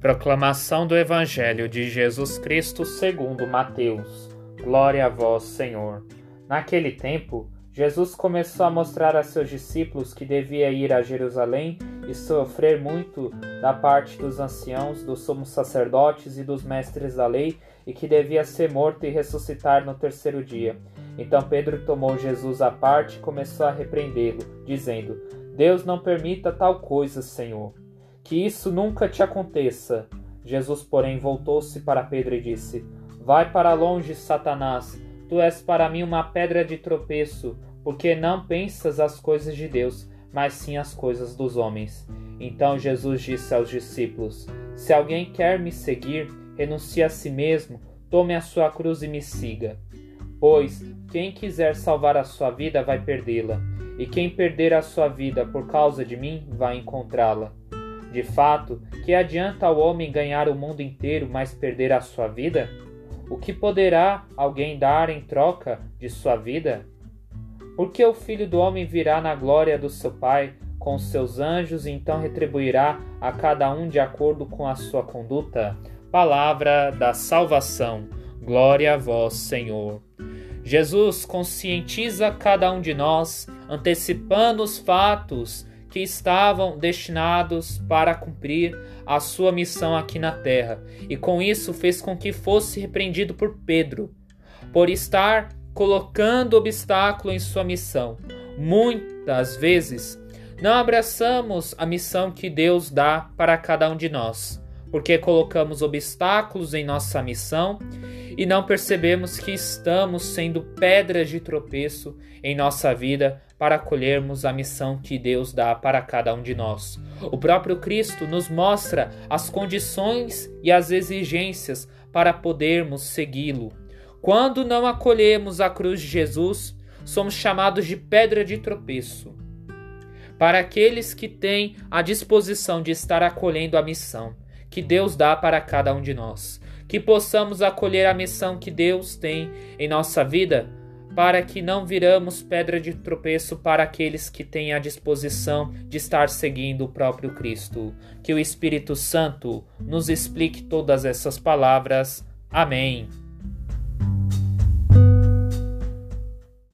Proclamação do Evangelho de Jesus Cristo segundo Mateus. Glória a vós, Senhor. Naquele tempo, Jesus começou a mostrar a seus discípulos que devia ir a Jerusalém e sofrer muito da parte dos anciãos, dos sumos sacerdotes e dos mestres da lei, e que devia ser morto e ressuscitar no terceiro dia. Então Pedro tomou Jesus à parte e começou a repreendê-lo, dizendo: Deus não permita tal coisa, Senhor que isso nunca te aconteça. Jesus, porém, voltou-se para Pedro e disse: Vai para longe, Satanás. Tu és para mim uma pedra de tropeço, porque não pensas as coisas de Deus, mas sim as coisas dos homens. Então Jesus disse aos discípulos: Se alguém quer me seguir, renuncie a si mesmo, tome a sua cruz e me siga. Pois quem quiser salvar a sua vida vai perdê-la, e quem perder a sua vida por causa de mim vai encontrá-la. De fato, que adianta ao homem ganhar o mundo inteiro, mas perder a sua vida? O que poderá alguém dar em troca de sua vida? Porque o filho do homem virá na glória do seu Pai com seus anjos e então retribuirá a cada um de acordo com a sua conduta? Palavra da salvação. Glória a vós, Senhor. Jesus conscientiza cada um de nós, antecipando os fatos que estavam destinados para cumprir a sua missão aqui na terra, e com isso fez com que fosse repreendido por Pedro, por estar colocando obstáculo em sua missão. Muitas vezes não abraçamos a missão que Deus dá para cada um de nós, porque colocamos obstáculos em nossa missão e não percebemos que estamos sendo pedras de tropeço em nossa vida para acolhermos a missão que Deus dá para cada um de nós. O próprio Cristo nos mostra as condições e as exigências para podermos segui-lo. Quando não acolhemos a cruz de Jesus, somos chamados de pedra de tropeço. Para aqueles que têm a disposição de estar acolhendo a missão que Deus dá para cada um de nós que possamos acolher a missão que Deus tem em nossa vida, para que não viramos pedra de tropeço para aqueles que têm a disposição de estar seguindo o próprio Cristo. Que o Espírito Santo nos explique todas essas palavras. Amém.